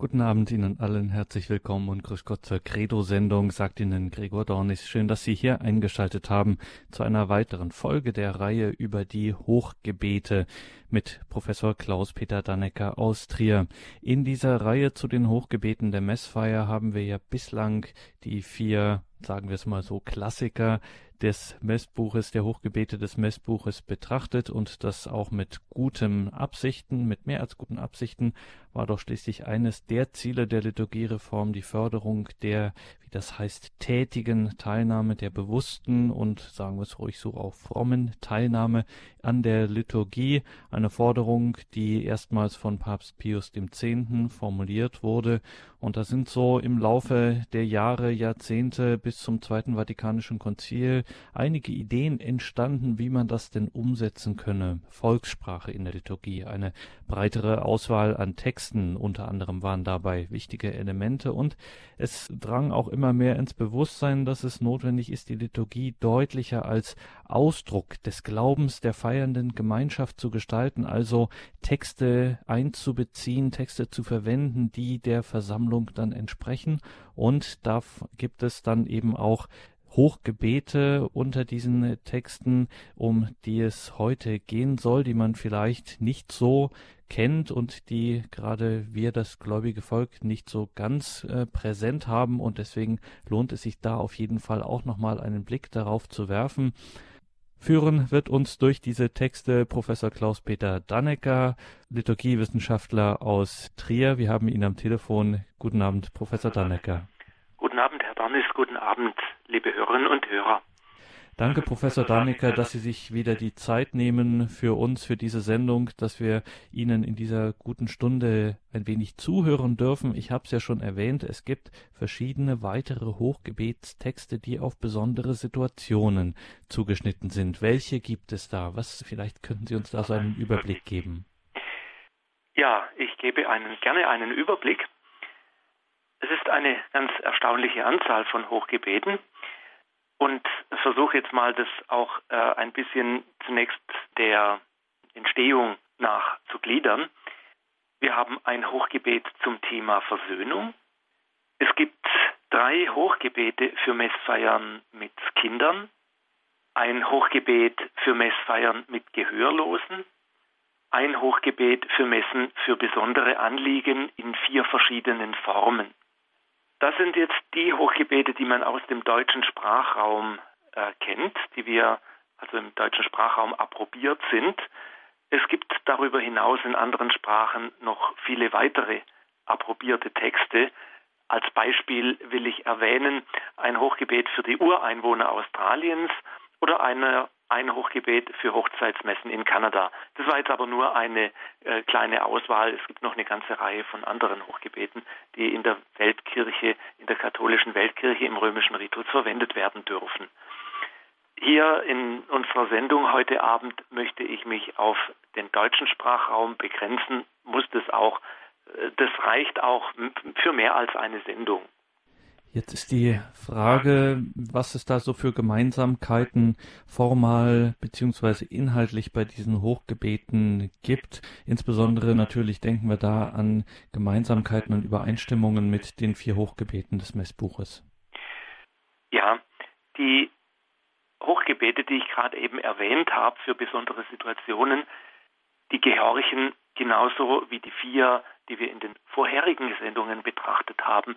Guten Abend Ihnen allen, herzlich willkommen und grüß Gott zur Credo-Sendung, sagt Ihnen Gregor Dornis. Schön, dass Sie hier eingeschaltet haben zu einer weiteren Folge der Reihe über die Hochgebete mit Professor Klaus-Peter Dannecker aus Trier. In dieser Reihe zu den Hochgebeten der Messfeier haben wir ja bislang die vier, sagen wir es mal so, Klassiker des Messbuches, der Hochgebete des Messbuches betrachtet und das auch mit guten Absichten, mit mehr als guten Absichten, war doch schließlich eines der Ziele der Liturgiereform die Förderung der, wie das heißt, tätigen Teilnahme, der bewussten und sagen wir es ruhig so auch frommen Teilnahme an der Liturgie, eine Forderung, die erstmals von Papst Pius X. formuliert wurde und da sind so im Laufe der Jahre, Jahrzehnte bis zum Zweiten Vatikanischen Konzil einige Ideen entstanden, wie man das denn umsetzen könne. Volkssprache in der Liturgie, eine breitere Auswahl an Texten unter anderem waren dabei wichtige Elemente und es drang auch immer mehr ins Bewusstsein, dass es notwendig ist, die Liturgie deutlicher als Ausdruck des Glaubens der feiernden Gemeinschaft zu gestalten, also Texte einzubeziehen, Texte zu verwenden, die der Versammlung dann entsprechen und da gibt es dann eben auch Hochgebete unter diesen Texten, um die es heute gehen soll, die man vielleicht nicht so kennt und die gerade wir, das gläubige Volk, nicht so ganz äh, präsent haben. Und deswegen lohnt es sich da auf jeden Fall auch nochmal einen Blick darauf zu werfen. Führen wird uns durch diese Texte Professor Klaus-Peter Dannecker, Liturgiewissenschaftler aus Trier. Wir haben ihn am Telefon. Guten Abend, Professor Dannecker. Guten Abend, Darnis. Guten Abend, liebe Hörerinnen und Hörer. Danke, Professor Dannecker, dass Sie sich wieder die Zeit nehmen für uns, für diese Sendung, dass wir Ihnen in dieser guten Stunde ein wenig zuhören dürfen. Ich habe es ja schon erwähnt, es gibt verschiedene weitere Hochgebetstexte, die auf besondere Situationen zugeschnitten sind. Welche gibt es da? Was vielleicht könnten Sie uns da so einen Überblick geben? Ja, ich gebe einen, gerne einen Überblick. Es ist eine ganz erstaunliche Anzahl von Hochgebeten und versuche jetzt mal das auch äh, ein bisschen zunächst der Entstehung nach zu gliedern. Wir haben ein Hochgebet zum Thema Versöhnung. Es gibt drei Hochgebete für Messfeiern mit Kindern, ein Hochgebet für Messfeiern mit Gehörlosen, ein Hochgebet für Messen für besondere Anliegen in vier verschiedenen Formen. Das sind jetzt die Hochgebete, die man aus dem deutschen Sprachraum äh, kennt, die wir also im deutschen Sprachraum approbiert sind. Es gibt darüber hinaus in anderen Sprachen noch viele weitere approbierte Texte. Als Beispiel will ich erwähnen ein Hochgebet für die Ureinwohner Australiens oder eine ein Hochgebet für Hochzeitsmessen in Kanada. Das war jetzt aber nur eine äh, kleine Auswahl. Es gibt noch eine ganze Reihe von anderen Hochgebeten, die in der Weltkirche, in der katholischen Weltkirche im römischen Ritus verwendet werden dürfen. Hier in unserer Sendung heute Abend möchte ich mich auf den deutschen Sprachraum begrenzen, muss das auch. Äh, das reicht auch für mehr als eine Sendung. Jetzt ist die Frage, was es da so für Gemeinsamkeiten formal beziehungsweise inhaltlich bei diesen Hochgebeten gibt. Insbesondere natürlich denken wir da an Gemeinsamkeiten und Übereinstimmungen mit den vier Hochgebeten des Messbuches. Ja, die Hochgebete, die ich gerade eben erwähnt habe für besondere Situationen, die gehorchen genauso wie die vier, die wir in den vorherigen Sendungen betrachtet haben,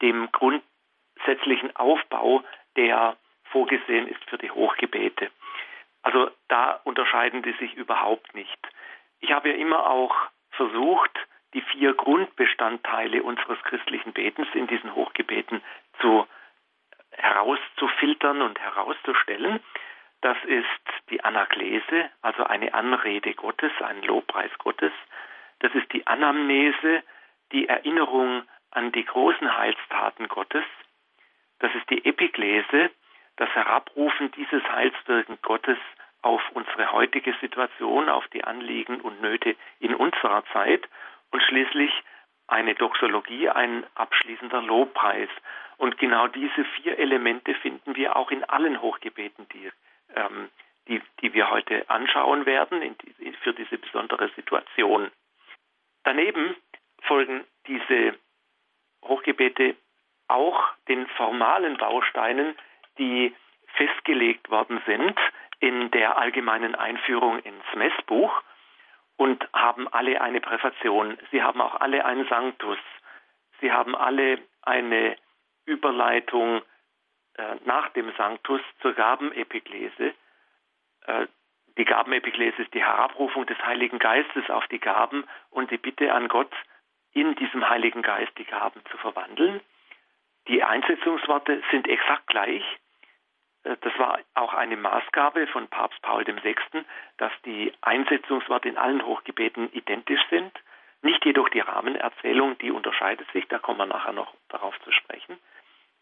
dem grundsätzlichen Aufbau, der vorgesehen ist für die Hochgebete. Also da unterscheiden die sich überhaupt nicht. Ich habe ja immer auch versucht, die vier Grundbestandteile unseres christlichen Betens in diesen Hochgebeten zu herauszufiltern und herauszustellen. Das ist die Anaklese, also eine Anrede Gottes, ein Lobpreis Gottes. Das ist die Anamnese, die Erinnerung an die großen Heilstaten Gottes. Das ist die Epiklese, das Herabrufen dieses Heilswirken Gottes auf unsere heutige Situation, auf die Anliegen und Nöte in unserer Zeit und schließlich eine Doxologie, ein abschließender Lobpreis. Und genau diese vier Elemente finden wir auch in allen Hochgebeten, die, ähm, die, die wir heute anschauen werden, die, für diese besondere Situation. Daneben folgen diese Hochgebete auch den formalen Bausteinen, die festgelegt worden sind in der allgemeinen Einführung ins Messbuch und haben alle eine Präfation. Sie haben auch alle ein Sanctus. Sie haben alle eine Überleitung äh, nach dem Sanctus zur Gabenepiklese. Äh, die Gabenepiklese ist die Herabrufung des Heiligen Geistes auf die Gaben und die Bitte an Gott, in diesem Heiligen Geist die Gaben zu verwandeln. Die Einsetzungsworte sind exakt gleich. Äh, das war auch eine Maßgabe von Papst Paul VI., dass die Einsetzungsworte in allen Hochgebeten identisch sind. Nicht jedoch die Rahmenerzählung, die unterscheidet sich, da kommen wir nachher noch darauf zu sprechen.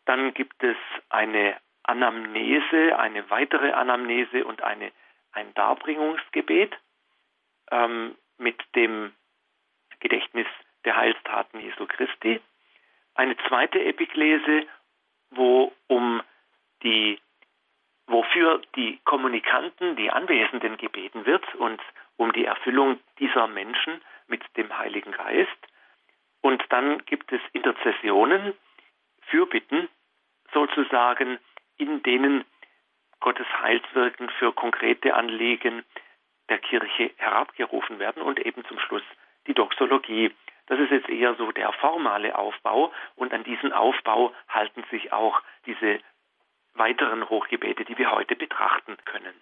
Dann gibt es eine Anamnese, eine weitere Anamnese und eine, ein Darbringungsgebet ähm, mit dem Gedächtnis der Heilstaten Jesu Christi. Eine zweite Epiklese, wo um die, wofür die Kommunikanten, die Anwesenden gebeten wird und um die Erfüllung dieser Menschen mit dem Heiligen Geist. Und dann gibt es Interzessionen, Fürbitten, sozusagen, in denen Gottes Heilswirken für konkrete Anliegen der Kirche herabgerufen werden und eben zum Schluss die Doxologie. Das ist jetzt eher so der formale Aufbau und an diesen Aufbau halten sich auch diese weiteren Hochgebete, die wir heute betrachten können.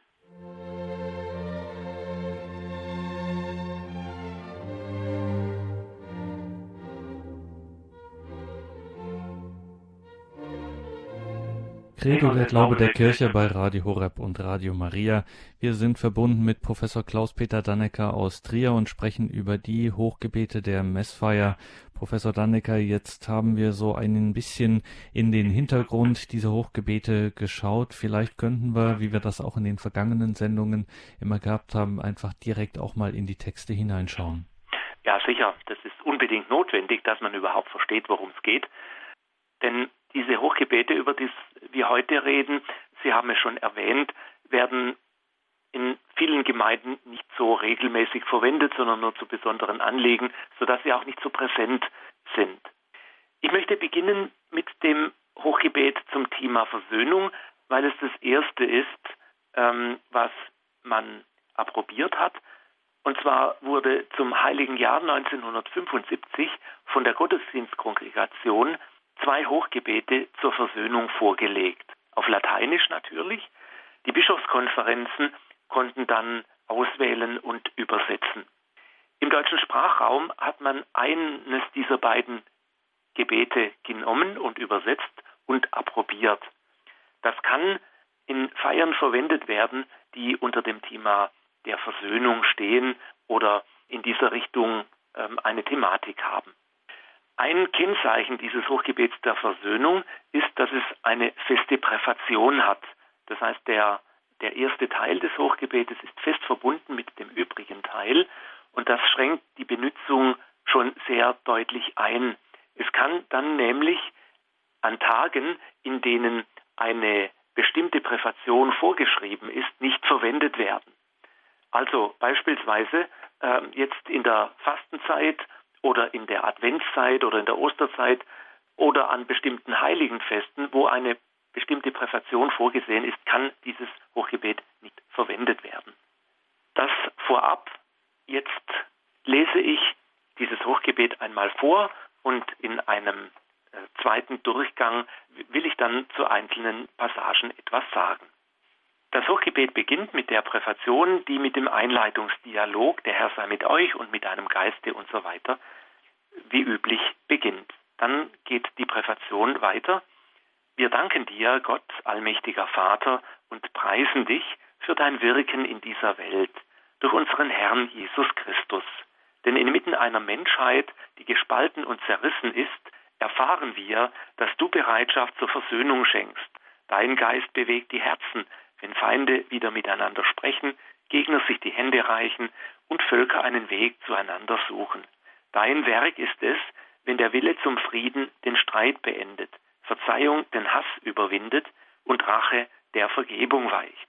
Credo, der Glaube der Kirche bei Radio Horeb und Radio Maria. Wir sind verbunden mit Professor Klaus-Peter Dannecker aus Trier und sprechen über die Hochgebete der Messfeier. Professor Dannecker, jetzt haben wir so ein bisschen in den Hintergrund dieser Hochgebete geschaut. Vielleicht könnten wir, wie wir das auch in den vergangenen Sendungen immer gehabt haben, einfach direkt auch mal in die Texte hineinschauen. Ja, sicher. Das ist unbedingt notwendig, dass man überhaupt versteht, worum es geht. Denn diese Hochgebete, über die wir heute reden, Sie haben es schon erwähnt, werden in vielen Gemeinden nicht so regelmäßig verwendet, sondern nur zu besonderen Anliegen, sodass sie auch nicht so präsent sind. Ich möchte beginnen mit dem Hochgebet zum Thema Versöhnung, weil es das erste ist, ähm, was man approbiert hat. Und zwar wurde zum Heiligen Jahr 1975 von der Gottesdienstkongregation zwei Hochgebete zur Versöhnung vorgelegt. Auf Lateinisch natürlich. Die Bischofskonferenzen konnten dann auswählen und übersetzen. Im deutschen Sprachraum hat man eines dieser beiden Gebete genommen und übersetzt und approbiert. Das kann in Feiern verwendet werden, die unter dem Thema der Versöhnung stehen oder in dieser Richtung ähm, eine Thematik haben. Ein Kennzeichen dieses Hochgebets der Versöhnung ist, dass es eine feste Präfation hat. Das heißt, der, der erste Teil des Hochgebetes ist fest verbunden mit dem übrigen Teil und das schränkt die Benutzung schon sehr deutlich ein. Es kann dann nämlich an Tagen, in denen eine bestimmte Präfation vorgeschrieben ist, nicht verwendet werden. Also beispielsweise äh, jetzt in der Fastenzeit oder in der Adventszeit oder in der Osterzeit oder an bestimmten heiligen Festen, wo eine bestimmte Präfation vorgesehen ist, kann dieses Hochgebet nicht verwendet werden. Das vorab. Jetzt lese ich dieses Hochgebet einmal vor und in einem äh, zweiten Durchgang will ich dann zu einzelnen Passagen etwas sagen. Das Hochgebet beginnt mit der Präfation, die mit dem Einleitungsdialog, der Herr sei mit euch und mit deinem Geiste und so weiter, wie üblich beginnt. Dann geht die Präfation weiter. Wir danken dir, Gott, allmächtiger Vater, und preisen dich für dein Wirken in dieser Welt durch unseren Herrn Jesus Christus. Denn inmitten einer Menschheit, die gespalten und zerrissen ist, erfahren wir, dass du Bereitschaft zur Versöhnung schenkst. Dein Geist bewegt die Herzen, wenn Feinde wieder miteinander sprechen, Gegner sich die Hände reichen und Völker einen Weg zueinander suchen. Dein Werk ist es, wenn der Wille zum Frieden den Streit beendet, Verzeihung den Hass überwindet und Rache der Vergebung weicht.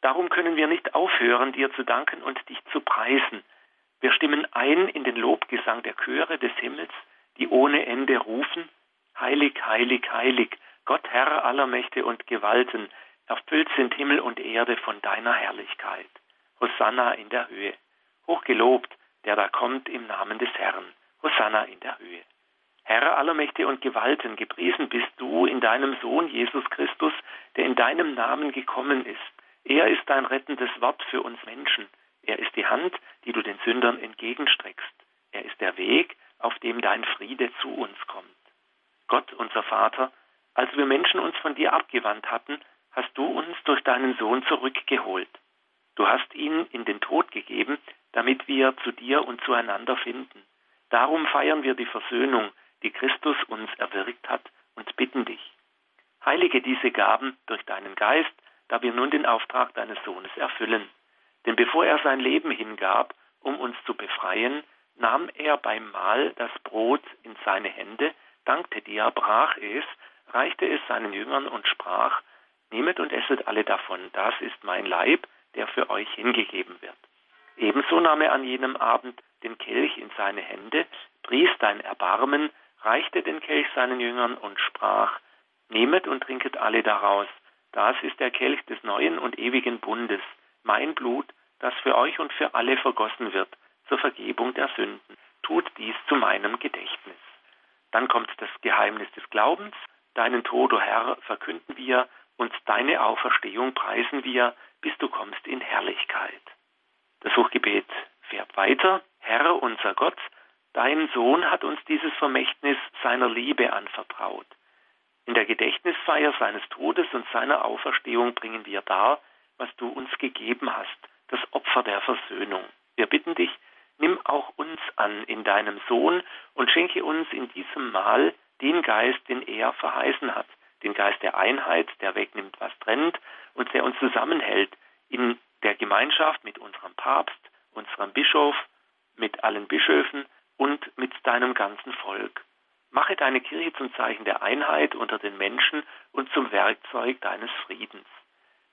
Darum können wir nicht aufhören, dir zu danken und dich zu preisen. Wir stimmen ein in den Lobgesang der Chöre des Himmels, die ohne Ende rufen, Heilig, heilig, heilig, Gott Herr aller Mächte und Gewalten, erfüllt sind Himmel und Erde von deiner Herrlichkeit. Hosanna in der Höhe. Hochgelobt, der da kommt im Namen des Herrn. Hosanna in der Höhe. Herr aller Mächte und Gewalten, gepriesen bist du in deinem Sohn Jesus Christus, der in deinem Namen gekommen ist. Er ist dein rettendes Wort für uns Menschen. Er ist die Hand, die du den Sündern entgegenstreckst. Er ist der Weg, auf dem dein Friede zu uns kommt. Gott, unser Vater, als wir Menschen uns von dir abgewandt hatten, hast du uns durch deinen Sohn zurückgeholt. Du hast ihn in den Tod gegeben, damit wir zu dir und zueinander finden. Darum feiern wir die Versöhnung, die Christus uns erwirkt hat, und bitten dich. Heilige diese Gaben durch deinen Geist, da wir nun den Auftrag deines Sohnes erfüllen. Denn bevor er sein Leben hingab, um uns zu befreien, nahm er beim Mahl das Brot in seine Hände, dankte dir, brach es, reichte es seinen Jüngern und sprach, Nehmet und esset alle davon, das ist mein Leib, der für euch hingegeben wird. Ebenso nahm er an jenem Abend den Kelch in seine Hände, pries dein Erbarmen, reichte den Kelch seinen Jüngern und sprach, Nehmet und trinket alle daraus, das ist der Kelch des neuen und ewigen Bundes, mein Blut, das für euch und für alle vergossen wird, zur Vergebung der Sünden. Tut dies zu meinem Gedächtnis. Dann kommt das Geheimnis des Glaubens. Deinen Tod, o oh Herr, verkünden wir und deine Auferstehung preisen wir, bis du kommst in Herrlichkeit. Das Hochgebet fährt weiter. Herr, unser Gott, dein Sohn hat uns dieses Vermächtnis seiner Liebe anvertraut. In der Gedächtnisfeier seines Todes und seiner Auferstehung bringen wir dar, was du uns gegeben hast, das Opfer der Versöhnung. Wir bitten dich, nimm auch uns an in deinem Sohn und schenke uns in diesem Mahl den Geist, den er verheißen hat, den Geist der Einheit, der wegnimmt, was trennt und der uns zusammenhält in der Gemeinschaft mit unserem Papst, unserem Bischof, mit allen Bischöfen und mit deinem ganzen Volk. Mache deine Kirche zum Zeichen der Einheit unter den Menschen und zum Werkzeug deines Friedens.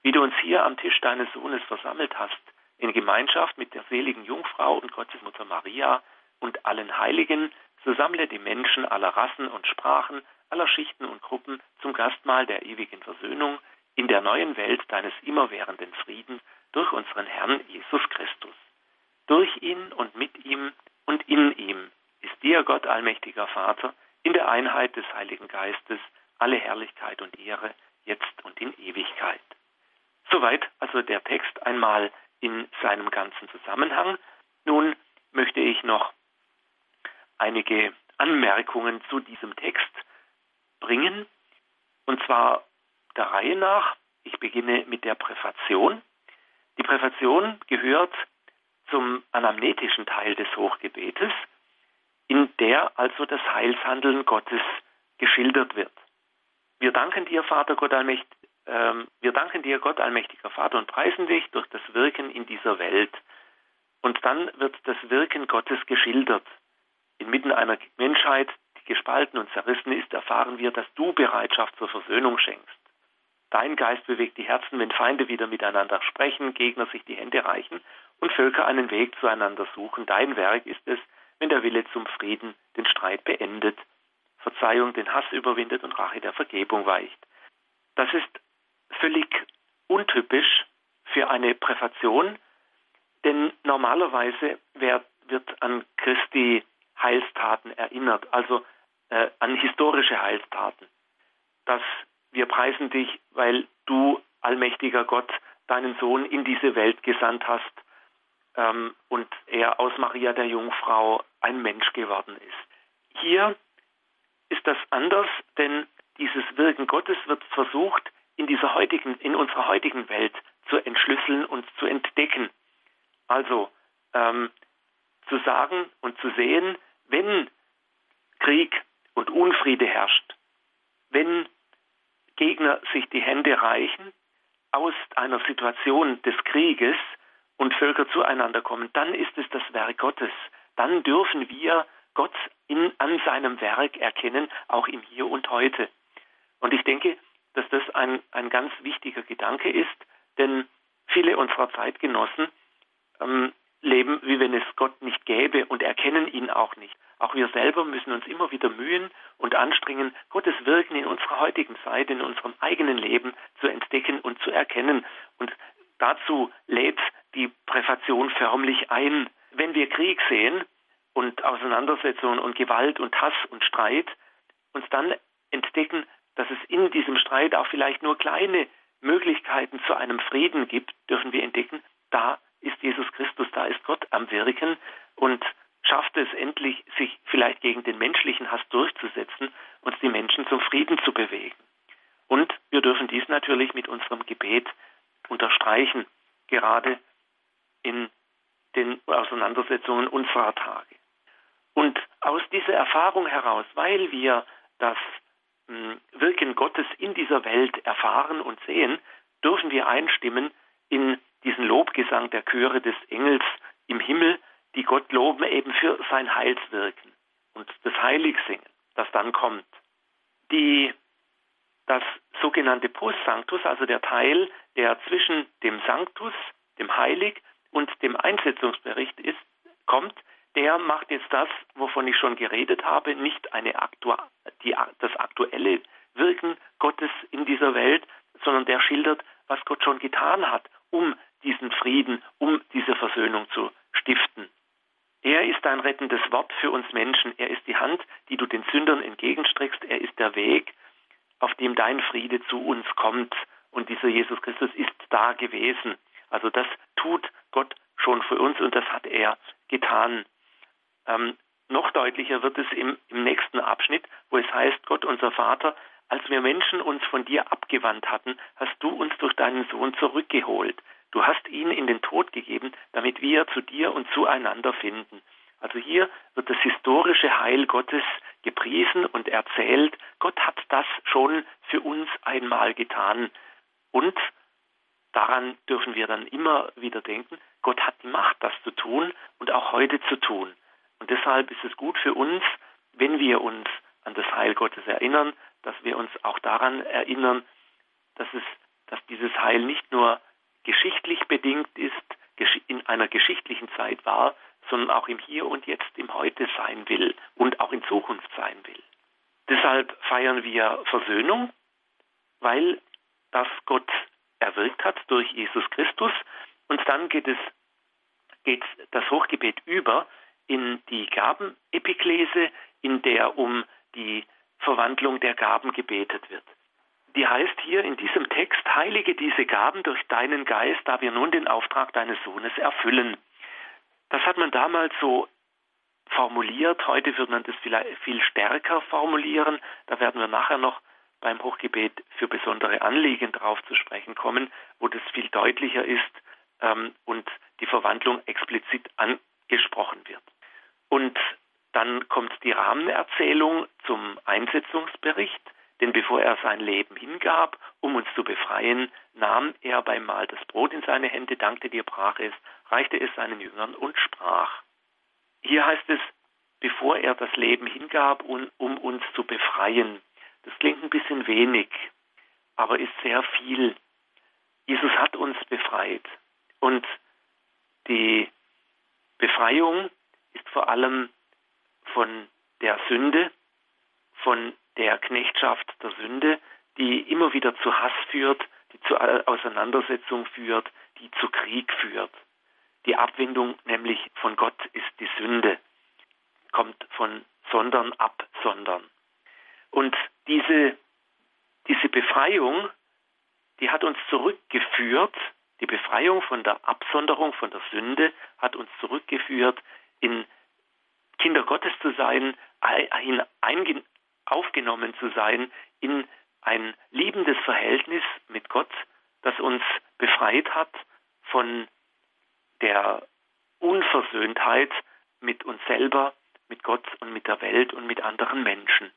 Wie du uns hier am Tisch deines Sohnes versammelt hast, in Gemeinschaft mit der seligen Jungfrau und Gottesmutter Maria und allen Heiligen, so sammle die Menschen aller Rassen und Sprachen, aller Schichten und Gruppen zum Gastmahl der ewigen Versöhnung in der neuen Welt deines immerwährenden Friedens durch unseren Herrn Jesus Christus. Durch ihn und mit ihm und in ihm ist dir, Gott allmächtiger Vater, in der Einheit des Heiligen Geistes alle Herrlichkeit und Ehre, jetzt und in Ewigkeit. Soweit also der Text einmal in seinem ganzen Zusammenhang. Nun möchte ich noch einige Anmerkungen zu diesem Text bringen, und zwar der Reihe nach. Ich beginne mit der Präfation. Die Präfation gehört zum anamnetischen Teil des Hochgebetes, in der also das Heilshandeln Gottes geschildert wird. Wir danken dir, Vater Gott allmächtig, ähm, wir danken dir, Gott, allmächtiger Vater, und preisen dich durch das Wirken in dieser Welt. Und dann wird das Wirken Gottes geschildert. Inmitten einer Menschheit, gespalten und zerrissen ist, erfahren wir, dass du Bereitschaft zur Versöhnung schenkst. Dein Geist bewegt die Herzen, wenn Feinde wieder miteinander sprechen, Gegner sich die Hände reichen und Völker einen Weg zueinander suchen. Dein Werk ist es, wenn der Wille zum Frieden den Streit beendet, Verzeihung den Hass überwindet und Rache der Vergebung weicht. Das ist völlig untypisch für eine Präfation, denn normalerweise wird, an Christi Heilstaten erinnert, also äh, an historische Heilstaten. Dass wir preisen dich, weil du, allmächtiger Gott, deinen Sohn in diese Welt gesandt hast ähm, und er aus Maria der Jungfrau ein Mensch geworden ist. Hier ist das anders, denn dieses Wirken Gottes wird versucht, in dieser heutigen, in unserer heutigen Welt zu entschlüsseln und zu entdecken. Also ähm, zu sagen und zu sehen, wenn Krieg und Unfriede herrscht, wenn Gegner sich die Hände reichen aus einer Situation des Krieges und Völker zueinander kommen, dann ist es das Werk Gottes. Dann dürfen wir Gott in, an seinem Werk erkennen, auch im Hier und Heute. Und ich denke, dass das ein, ein ganz wichtiger Gedanke ist, denn viele unserer Zeitgenossen ähm, leben, wie wenn es Gott nicht gäbe und erkennen ihn auch nicht. Auch wir selber müssen uns immer wieder mühen und anstrengen, Gottes Wirken in unserer heutigen Zeit, in unserem eigenen Leben zu entdecken und zu erkennen. Und dazu lädt die Präfation förmlich ein. Wenn wir Krieg sehen und Auseinandersetzungen und Gewalt und Hass und Streit, uns dann entdecken, dass es in diesem Streit auch vielleicht nur kleine Möglichkeiten zu einem Frieden gibt, dürfen wir entdecken, da ist Jesus Christus, da ist Gott am Wirken und schafft es endlich, sich vielleicht gegen den menschlichen Hass durchzusetzen und die Menschen zum Frieden zu bewegen. Und wir dürfen dies natürlich mit unserem Gebet unterstreichen, gerade in den Auseinandersetzungen unserer Tage. Und aus dieser Erfahrung heraus, weil wir das hm, Wirken Gottes in dieser Welt erfahren und sehen, dürfen wir einstimmen in diesen Lobgesang der Chöre des Engels im Himmel, die Gott loben eben für sein Heilswirken und das Heiligsingen, das dann kommt. Die, das sogenannte Post Sanctus, also der Teil, der zwischen dem Sanctus, dem Heilig und dem Einsetzungsbericht ist, kommt, der macht jetzt das, wovon ich schon geredet habe, nicht eine Aktu die, das aktuelle Wirken Gottes in dieser Welt, sondern der schildert, was Gott schon getan hat, um diesen Frieden, um diese Versöhnung zu stiften. Er ist ein rettendes Wort für uns Menschen. Er ist die Hand, die du den Sündern entgegenstreckst. Er ist der Weg, auf dem dein Friede zu uns kommt. Und dieser Jesus Christus ist da gewesen. Also das tut Gott schon für uns und das hat er getan. Ähm, noch deutlicher wird es im, im nächsten Abschnitt, wo es heißt, Gott unser Vater, als wir Menschen uns von dir abgewandt hatten, hast du uns durch deinen Sohn zurückgeholt. Du hast ihn in den Tod gegeben, damit wir zu dir und zueinander finden. Also hier wird das historische Heil Gottes gepriesen und erzählt. Gott hat das schon für uns einmal getan. Und daran dürfen wir dann immer wieder denken, Gott hat die Macht, das zu tun und auch heute zu tun. Und deshalb ist es gut für uns, wenn wir uns an das Heil Gottes erinnern, dass wir uns auch daran erinnern, dass es, dass dieses Heil nicht nur geschichtlich bedingt ist, in einer geschichtlichen Zeit war, sondern auch im Hier und Jetzt, im Heute sein will und auch in Zukunft sein will. Deshalb feiern wir Versöhnung, weil das Gott erwirkt hat durch Jesus Christus. Und dann geht es, geht das Hochgebet über in die Gabenepiklese, in der um die Verwandlung der Gaben gebetet wird die heißt hier in diesem Text, heilige diese Gaben durch deinen Geist, da wir nun den Auftrag deines Sohnes erfüllen. Das hat man damals so formuliert, heute wird man das vielleicht viel stärker formulieren, da werden wir nachher noch beim Hochgebet für besondere Anliegen drauf zu sprechen kommen, wo das viel deutlicher ist ähm, und die Verwandlung explizit angesprochen wird. Und dann kommt die Rahmenerzählung zum Einsetzungsbericht. Denn bevor er sein Leben hingab, um uns zu befreien, nahm er beim Mahl das Brot in seine Hände, dankte dir, brach es, reichte es seinen Jüngern und sprach. Hier heißt es, bevor er das Leben hingab, um, uns zu befreien. Das klingt ein bisschen wenig, aber ist sehr viel. Jesus hat uns befreit. Und die Befreiung ist vor allem von der Sünde, von der Knechtschaft der Sünde, die immer wieder zu Hass führt, die zu Auseinandersetzung führt, die zu Krieg führt. Die Abwendung nämlich von Gott ist die Sünde, kommt von sondern ab, sondern. Und diese, diese Befreiung, die hat uns zurückgeführt, die Befreiung von der Absonderung, von der Sünde, hat uns zurückgeführt, in Kinder Gottes zu sein, aufgenommen zu sein in ein liebendes Verhältnis mit Gott, das uns befreit hat von der Unversöhntheit mit uns selber, mit Gott und mit der Welt und mit anderen Menschen.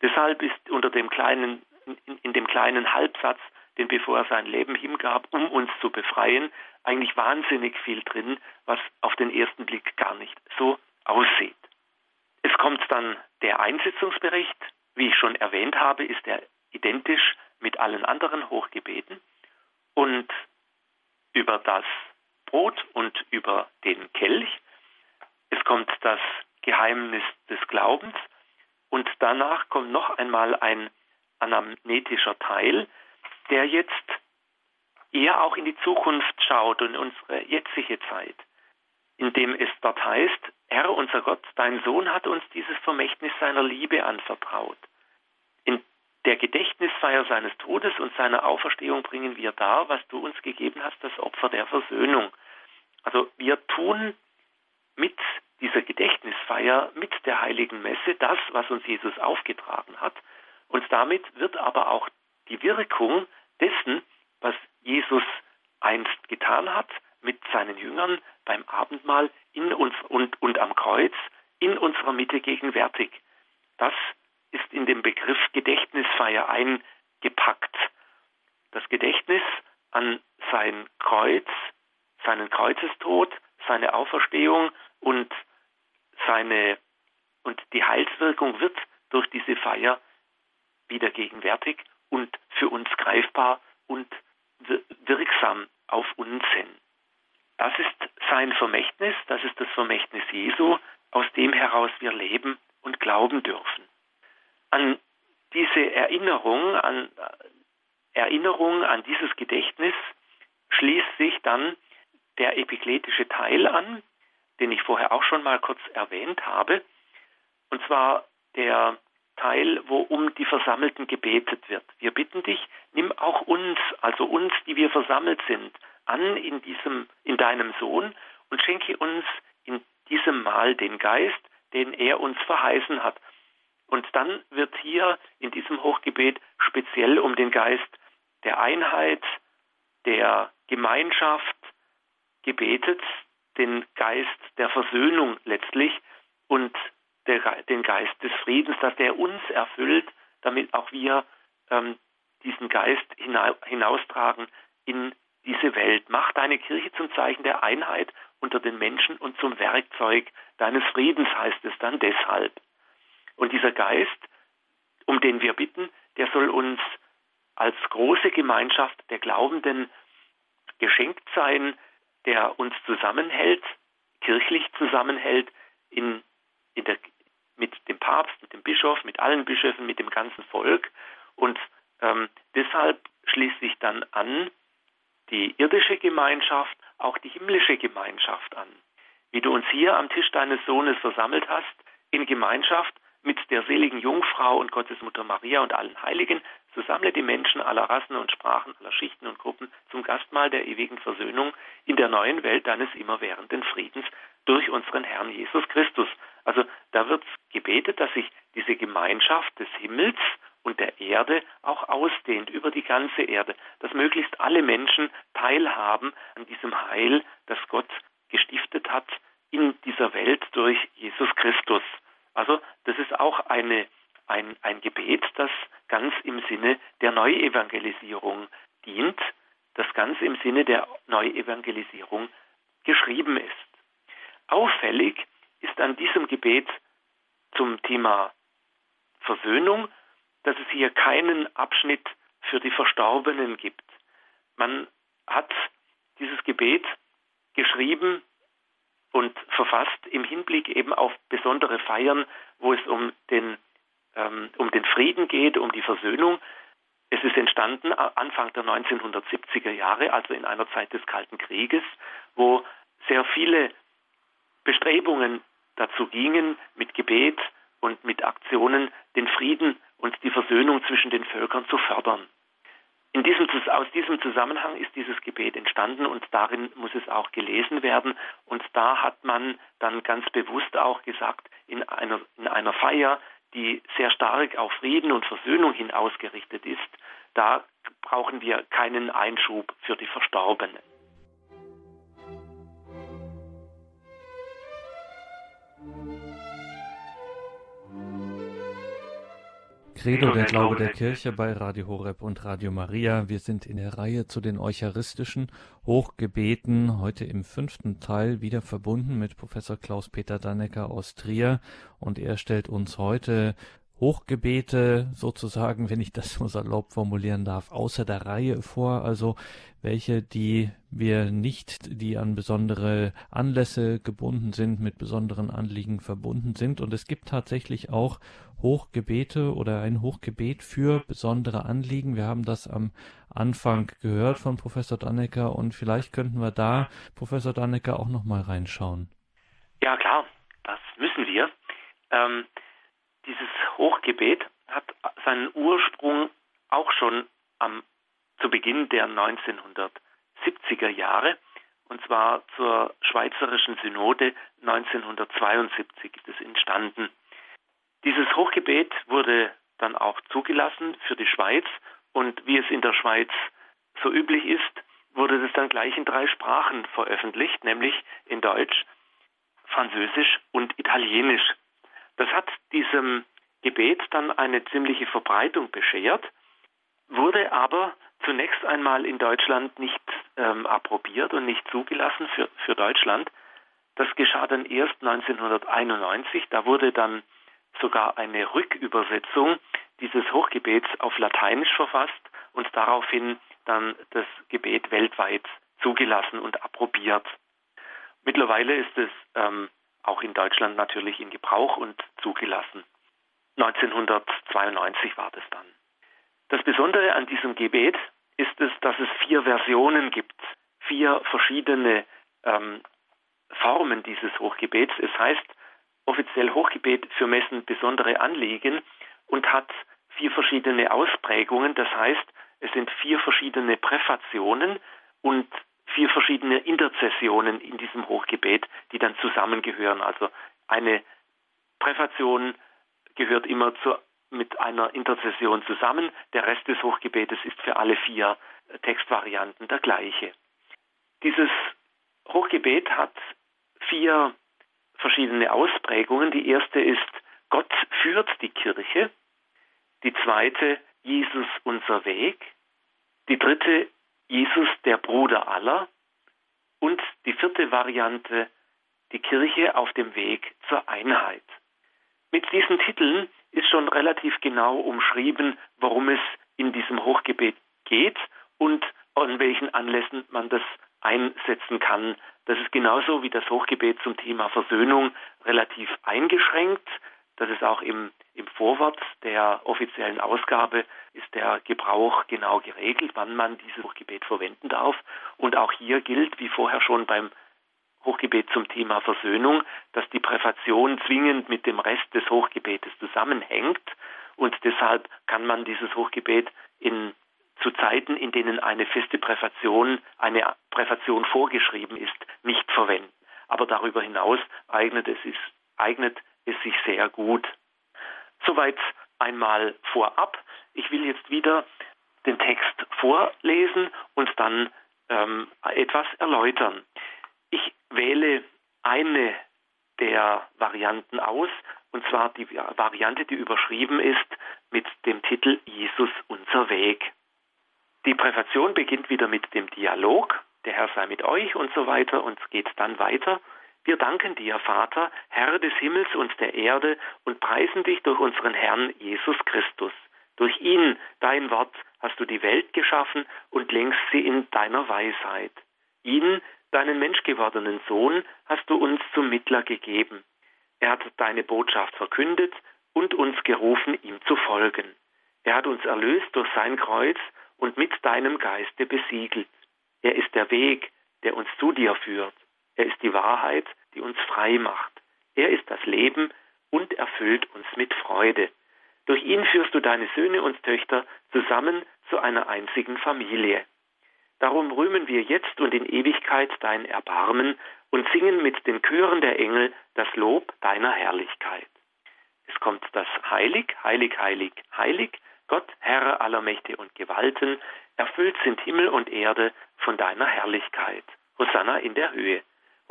Deshalb ist unter dem kleinen, in, in dem kleinen Halbsatz, den bevor er sein Leben hingab, um uns zu befreien, eigentlich wahnsinnig viel drin, was auf den ersten Blick gar nicht so aussieht. Es kommt dann der Einsetzungsbericht. Wie ich schon erwähnt habe, ist er identisch mit allen anderen Hochgebeten. Und über das Brot und über den Kelch. Es kommt das Geheimnis des Glaubens. Und danach kommt noch einmal ein anamnetischer Teil, der jetzt eher auch in die Zukunft schaut und unsere jetzige Zeit, indem es dort heißt, Herr unser Gott, dein Sohn hat uns dieses Vermächtnis seiner Liebe anvertraut. In der Gedächtnisfeier seines Todes und seiner Auferstehung bringen wir dar, was du uns gegeben hast, das Opfer der Versöhnung. Also wir tun mit dieser Gedächtnisfeier, mit der heiligen Messe das, was uns Jesus aufgetragen hat. Und damit wird aber auch die Wirkung dessen, was Jesus einst getan hat mit seinen Jüngern beim Abendmahl in uns und, und am Kreuz in unserer Mitte gegenwärtig. Das ist in dem Begriff Gedächtnisfeier eingepackt. Das Gedächtnis an sein Kreuz, seinen Kreuzestod, seine Auferstehung und seine und die Heilswirkung wird durch diese Feier wieder gegenwärtig und für uns greifbar und wirksam auf uns hin. Das ist sein Vermächtnis, das ist das Vermächtnis Jesu, aus dem heraus wir leben und glauben dürfen. An diese Erinnerung, an Erinnerung an dieses Gedächtnis schließt sich dann der epikletische Teil an, den ich vorher auch schon mal kurz erwähnt habe, und zwar der Teil, wo um die Versammelten gebetet wird. Wir bitten dich, nimm auch uns, also uns, die wir versammelt sind, an in diesem, in deinem Sohn und schenke uns in diesem Mal den Geist, den er uns verheißen hat. Und dann wird hier in diesem Hochgebet speziell um den Geist der Einheit, der Gemeinschaft gebetet, den Geist der Versöhnung letztlich und der, den Geist des Friedens, dass der uns erfüllt, damit auch wir ähm, diesen Geist hinaustragen in diese Welt. Mach deine Kirche zum Zeichen der Einheit unter den Menschen und zum Werkzeug deines Friedens, heißt es dann deshalb. Und dieser Geist, um den wir bitten, der soll uns als große Gemeinschaft der Glaubenden geschenkt sein, der uns zusammenhält, kirchlich zusammenhält, in, in der, mit dem Papst, mit dem Bischof, mit allen Bischöfen, mit dem ganzen Volk. Und ähm, deshalb schließt sich dann an die irdische Gemeinschaft, auch die himmlische Gemeinschaft an. Wie du uns hier am Tisch deines Sohnes versammelt hast, in Gemeinschaft mit der seligen Jungfrau und Gottesmutter Maria und allen Heiligen, so sammle die Menschen aller Rassen und Sprachen, aller Schichten und Gruppen zum Gastmahl der ewigen Versöhnung in der neuen Welt deines immerwährenden Friedens durch unseren Herrn Jesus Christus. Also da wird gebetet, dass sich diese Gemeinschaft des Himmels und der Erde auch ausdehnt über die ganze Erde, dass möglichst alle Menschen teilhaben an diesem Heil, das Gott gestiftet hat in dieser Welt durch Jesus Christus. Also das ist auch eine, ein, ein Gebet, das ganz im Sinne der Neuevangelisierung dient, das ganz im Sinne der Neuevangelisierung geschrieben ist. Auffällig ist an diesem Gebet zum Thema Versöhnung, hier keinen Abschnitt für die Verstorbenen gibt. Man hat dieses Gebet geschrieben und verfasst im Hinblick eben auf besondere Feiern, wo es um den, ähm, um den Frieden geht, um die Versöhnung. Es ist entstanden Anfang der 1970er Jahre, also in einer Zeit des Kalten Krieges, wo sehr viele Bestrebungen dazu gingen, mit Gebet und mit Aktionen den Frieden die Versöhnung zwischen den Völkern zu fördern. Diesem, aus diesem Zusammenhang ist dieses Gebet entstanden und darin muss es auch gelesen werden. Und da hat man dann ganz bewusst auch gesagt, in einer, in einer Feier, die sehr stark auf Frieden und Versöhnung hin ausgerichtet ist, da brauchen wir keinen Einschub für die Verstorbenen. Credo, der Glaube der Kirche bei Radio Horeb und Radio Maria. Wir sind in der Reihe zu den eucharistischen Hochgebeten, heute im fünften Teil wieder verbunden mit Professor Klaus-Peter Dannecker aus Trier und er stellt uns heute Hochgebete sozusagen, wenn ich das so salopp formulieren darf, außer der Reihe vor, also welche, die wir nicht, die an besondere Anlässe gebunden sind, mit besonderen Anliegen verbunden sind. Und es gibt tatsächlich auch Hochgebete oder ein Hochgebet für besondere Anliegen. Wir haben das am Anfang gehört von Professor Dannecker und vielleicht könnten wir da, Professor Dannecker, auch nochmal reinschauen. Ja, klar, das müssen wir. Ähm, dieses Hochgebet hat seinen Ursprung auch schon am, zu Beginn der 1970er Jahre, und zwar zur Schweizerischen Synode 1972 ist es entstanden. Dieses Hochgebet wurde dann auch zugelassen für die Schweiz und wie es in der Schweiz so üblich ist, wurde es dann gleich in drei Sprachen veröffentlicht, nämlich in Deutsch, Französisch und Italienisch. Das hat diesem Gebet dann eine ziemliche Verbreitung beschert, wurde aber zunächst einmal in Deutschland nicht ähm, approbiert und nicht zugelassen für, für Deutschland. Das geschah dann erst 1991. Da wurde dann sogar eine Rückübersetzung dieses Hochgebets auf Lateinisch verfasst und daraufhin dann das Gebet weltweit zugelassen und approbiert. Mittlerweile ist es ähm, auch in Deutschland natürlich in Gebrauch und zugelassen. 1992 war das dann. Das Besondere an diesem Gebet ist es, dass es vier Versionen gibt, vier verschiedene ähm, Formen dieses Hochgebets. Es heißt offiziell Hochgebet für Messen besondere Anliegen und hat vier verschiedene Ausprägungen. Das heißt, es sind vier verschiedene Präfationen und vier verschiedene Interzessionen in diesem Hochgebet, die dann zusammengehören. Also eine Präfation gehört immer zu, mit einer Interzession zusammen. Der Rest des Hochgebetes ist für alle vier Textvarianten der gleiche. Dieses Hochgebet hat vier verschiedene Ausprägungen. Die erste ist, Gott führt die Kirche. Die zweite, Jesus unser Weg. Die dritte, Jesus der Bruder aller. Und die vierte Variante, die Kirche auf dem Weg zur Einheit. Mit diesen Titeln ist schon relativ genau umschrieben, worum es in diesem Hochgebet geht und an welchen Anlässen man das einsetzen kann. Das ist genauso wie das Hochgebet zum Thema Versöhnung relativ eingeschränkt. Das ist auch im, im Vorwort der offiziellen Ausgabe ist der Gebrauch genau geregelt, wann man dieses Hochgebet verwenden darf. Und auch hier gilt, wie vorher schon beim Hochgebet zum Thema Versöhnung, dass die Präfation zwingend mit dem Rest des Hochgebetes zusammenhängt und deshalb kann man dieses Hochgebet in zu Zeiten, in denen eine feste Präfation, eine Präfation vorgeschrieben ist, nicht verwenden. Aber darüber hinaus eignet es, ist, eignet es sich sehr gut. Soweit einmal vorab. Ich will jetzt wieder den Text vorlesen und dann ähm, etwas erläutern. Ich wähle eine der Varianten aus, und zwar die Variante, die überschrieben ist mit dem Titel Jesus unser Weg. Die Präfation beginnt wieder mit dem Dialog, der Herr sei mit euch und so weiter und geht dann weiter. Wir danken dir, Vater, Herr des Himmels und der Erde, und preisen dich durch unseren Herrn Jesus Christus. Durch ihn, dein Wort, hast du die Welt geschaffen und lenkst sie in deiner Weisheit. Ihn, Deinen menschgewordenen Sohn hast du uns zum Mittler gegeben. Er hat deine Botschaft verkündet und uns gerufen, ihm zu folgen. Er hat uns erlöst durch sein Kreuz und mit deinem Geiste besiegelt. Er ist der Weg, der uns zu dir führt. Er ist die Wahrheit, die uns frei macht. Er ist das Leben und erfüllt uns mit Freude. Durch ihn führst du deine Söhne und Töchter zusammen zu einer einzigen Familie. Darum rühmen wir jetzt und in Ewigkeit dein Erbarmen und singen mit den Chören der Engel das Lob deiner Herrlichkeit. Es kommt das Heilig, heilig, heilig, heilig, Gott, Herr aller Mächte und Gewalten, erfüllt sind Himmel und Erde von deiner Herrlichkeit. Hosanna in der Höhe.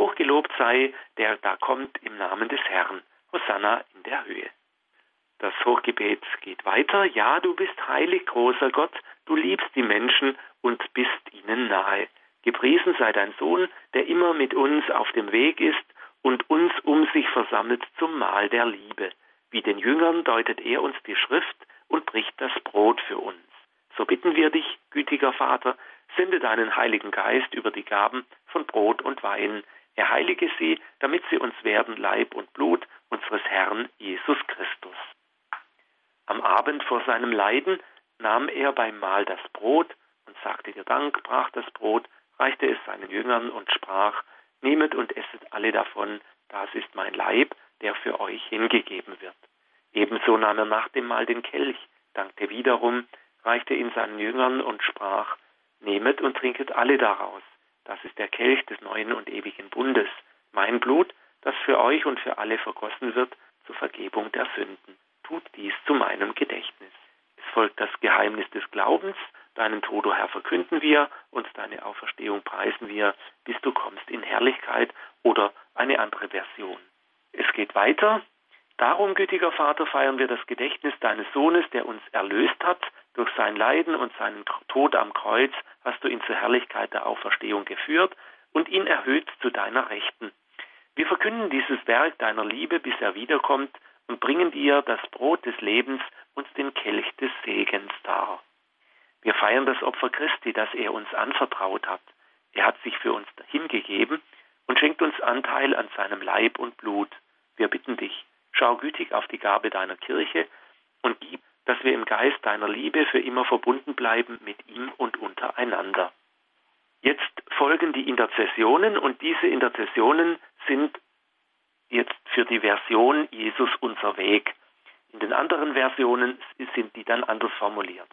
Hochgelobt sei, der da kommt im Namen des Herrn. Hosanna in der Höhe. Das Hochgebet geht weiter. Ja, du bist heilig, großer Gott, du liebst die Menschen und bist ihnen nahe. Gepriesen sei dein Sohn, der immer mit uns auf dem Weg ist und uns um sich versammelt zum Mahl der Liebe. Wie den Jüngern deutet er uns die Schrift und bricht das Brot für uns. So bitten wir dich, gütiger Vater, sende deinen Heiligen Geist über die Gaben von Brot und Wein. Er heilige sie, damit sie uns werden Leib und Blut unseres Herrn Jesus Christus. Am Abend vor seinem Leiden nahm er beim Mahl das Brot und sagte dir Dank, brach das Brot, reichte es seinen Jüngern und sprach, Nehmet und esset alle davon, das ist mein Leib, der für euch hingegeben wird. Ebenso nahm er nach dem Mahl den Kelch, dankte wiederum, reichte ihn seinen Jüngern und sprach, Nehmet und trinket alle daraus. Das ist der Kelch des neuen und ewigen Bundes, mein Blut, das für euch und für alle vergossen wird zur Vergebung der Sünden. Tut dies zu meinem Gedächtnis. Es folgt das Geheimnis des Glaubens, deinen Tod, o Herr, verkünden wir und deine Auferstehung preisen wir, bis du kommst in Herrlichkeit oder eine andere Version. Es geht weiter. Darum, gütiger Vater, feiern wir das Gedächtnis deines Sohnes, der uns erlöst hat. Durch sein Leiden und seinen Tod am Kreuz hast du ihn zur Herrlichkeit der Auferstehung geführt und ihn erhöht zu deiner Rechten. Wir verkünden dieses Werk deiner Liebe, bis er wiederkommt, und bringen dir das Brot des Lebens und den Kelch des Segens dar. Wir feiern das Opfer Christi, das er uns anvertraut hat. Er hat sich für uns hingegeben und schenkt uns Anteil an seinem Leib und Blut. Wir bitten dich, schau gütig auf die Gabe deiner Kirche und gib, dass wir im Geist deiner Liebe für immer verbunden bleiben mit ihm und untereinander. Jetzt folgen die Interzessionen und diese Interzessionen sind jetzt für die Version Jesus unser Weg. In den anderen Versionen sind die dann anders formuliert.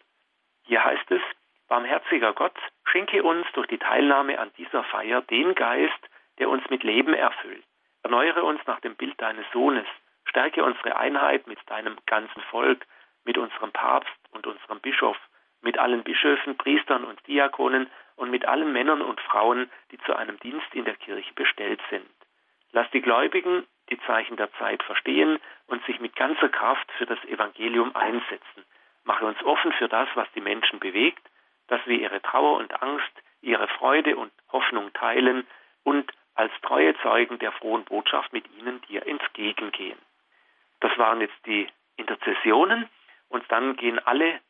Hier heißt es, Barmherziger Gott, schenke uns durch die Teilnahme an dieser Feier den Geist, der uns mit Leben erfüllt. Erneuere uns nach dem Bild deines Sohnes. Stärke unsere Einheit mit deinem ganzen Volk, mit unserem Papst und unserem Bischof, mit allen Bischöfen, Priestern und Diakonen und mit allen Männern und Frauen, die zu einem Dienst in der Kirche bestellt sind. Lass die Gläubigen die Zeichen der Zeit verstehen und sich mit ganzer Kraft für das Evangelium einsetzen. Mache uns offen für das, was die Menschen bewegt, dass wir ihre Trauer und Angst, ihre Freude und Hoffnung teilen und als treue Zeugen der frohen Botschaft mit ihnen dir entgegengehen. Das waren jetzt die Interzessionen und dann gehen alle,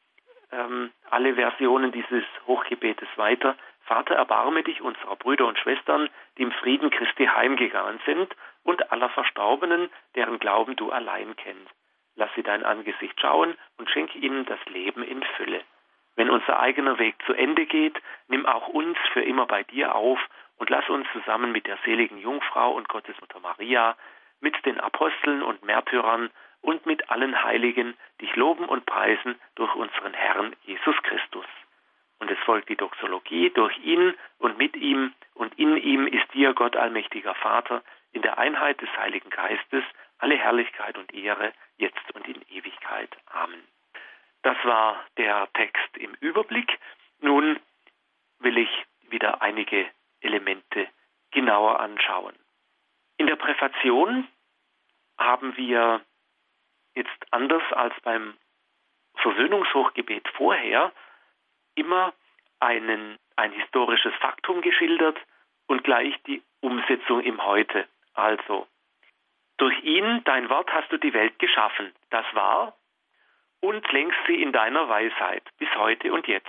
ähm, alle Versionen dieses Hochgebetes weiter. Vater, erbarme dich unserer Brüder und Schwestern, die im Frieden Christi heimgegangen sind und aller Verstorbenen, deren Glauben du allein kennst. Lass sie dein Angesicht schauen und schenke ihnen das Leben in Fülle. Wenn unser eigener Weg zu Ende geht, nimm auch uns für immer bei dir auf und lass uns zusammen mit der seligen Jungfrau und Gottesmutter Maria, mit den Aposteln und Märtyrern und mit allen Heiligen dich loben und preisen durch unseren Herrn Jesus Christus. Und es folgt die Doxologie, durch ihn und mit ihm und in ihm ist dir, Gott allmächtiger Vater, in der Einheit des Heiligen Geistes alle Herrlichkeit und Ehre, jetzt und in Ewigkeit. Amen. Das war der Text im Überblick. Nun will ich wieder einige Elemente genauer anschauen. In der Präfation haben wir jetzt anders als beim Versöhnungshochgebet vorher immer einen, ein historisches Faktum geschildert und gleich die Umsetzung im Heute. Also, durch ihn, dein Wort, hast du die Welt geschaffen. Das war und lenkst sie in deiner Weisheit bis heute und jetzt.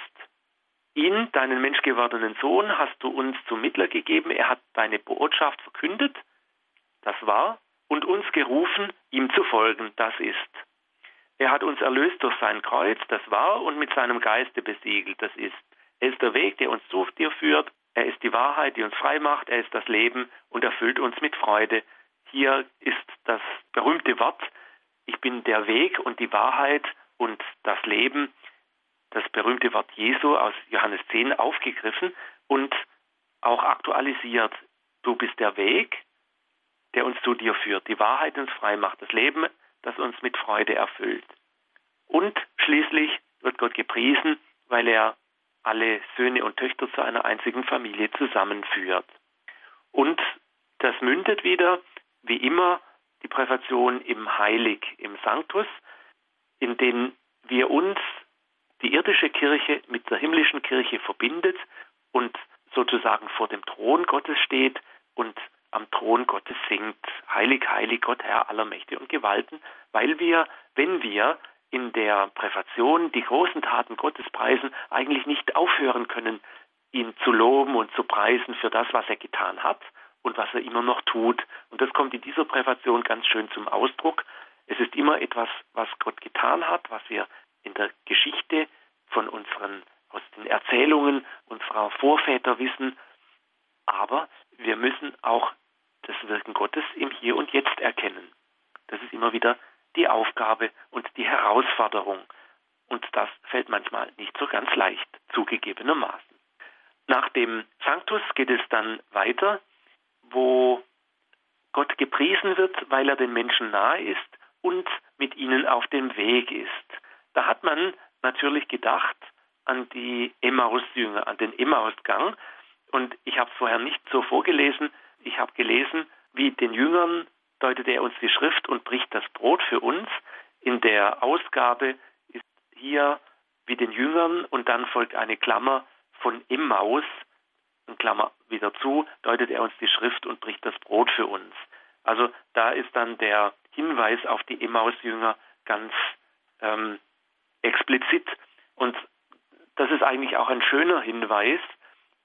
Ihn, deinen menschgewordenen Sohn, hast du uns zum Mittler gegeben. Er hat deine Botschaft verkündet. Das war und uns gerufen, ihm zu folgen. Das ist. Er hat uns erlöst durch sein Kreuz, das war, und mit seinem Geiste besiegelt, das ist. Er ist der Weg, der uns zu dir führt. Er ist die Wahrheit, die uns frei macht. Er ist das Leben und erfüllt uns mit Freude. Hier ist das berühmte Wort, ich bin der Weg und die Wahrheit und das Leben, das berühmte Wort Jesu aus Johannes 10 aufgegriffen und auch aktualisiert. Du bist der Weg, der uns zu dir führt, die Wahrheit uns frei macht, das Leben, das uns mit Freude erfüllt. Und schließlich wird Gott gepriesen, weil er alle Söhne und Töchter zu einer einzigen Familie zusammenführt. Und das mündet wieder, wie immer, die Präfation im Heilig, im Sanctus, in dem wir uns die irdische Kirche mit der himmlischen Kirche verbindet und sozusagen vor dem Thron Gottes steht und am Thron Gottes singt, Heilig, heilig Gott, Herr aller Mächte und Gewalten, weil wir, wenn wir in der Präfation die großen Taten Gottes preisen, eigentlich nicht aufhören können, ihn zu loben und zu preisen für das, was er getan hat und was er immer noch tut. Und das kommt in dieser Präfation ganz schön zum Ausdruck. Es ist immer etwas, was Gott getan hat, was wir in der Geschichte von unseren, aus den Erzählungen unserer Vorväter wissen. Aber wir müssen auch das Wirken Gottes im Hier und Jetzt erkennen. Das ist immer wieder die Aufgabe und die Herausforderung. Und das fällt manchmal nicht so ganz leicht, zugegebenermaßen. Nach dem Sanctus geht es dann weiter, wo Gott gepriesen wird, weil er den Menschen nahe ist und mit ihnen auf dem Weg ist. Da hat man natürlich gedacht an die Emmaus-Jünger, an den Emmausgang. Und ich habe es vorher nicht so vorgelesen. Ich habe gelesen, wie den Jüngern deutet er uns die Schrift und bricht das Brot für uns. In der Ausgabe ist hier wie den Jüngern und dann folgt eine Klammer von Emmaus, und Klammer wieder zu, deutet er uns die Schrift und bricht das Brot für uns. Also da ist dann der Hinweis auf die Emmaus-Jünger ganz ähm, explizit. Und das ist eigentlich auch ein schöner Hinweis,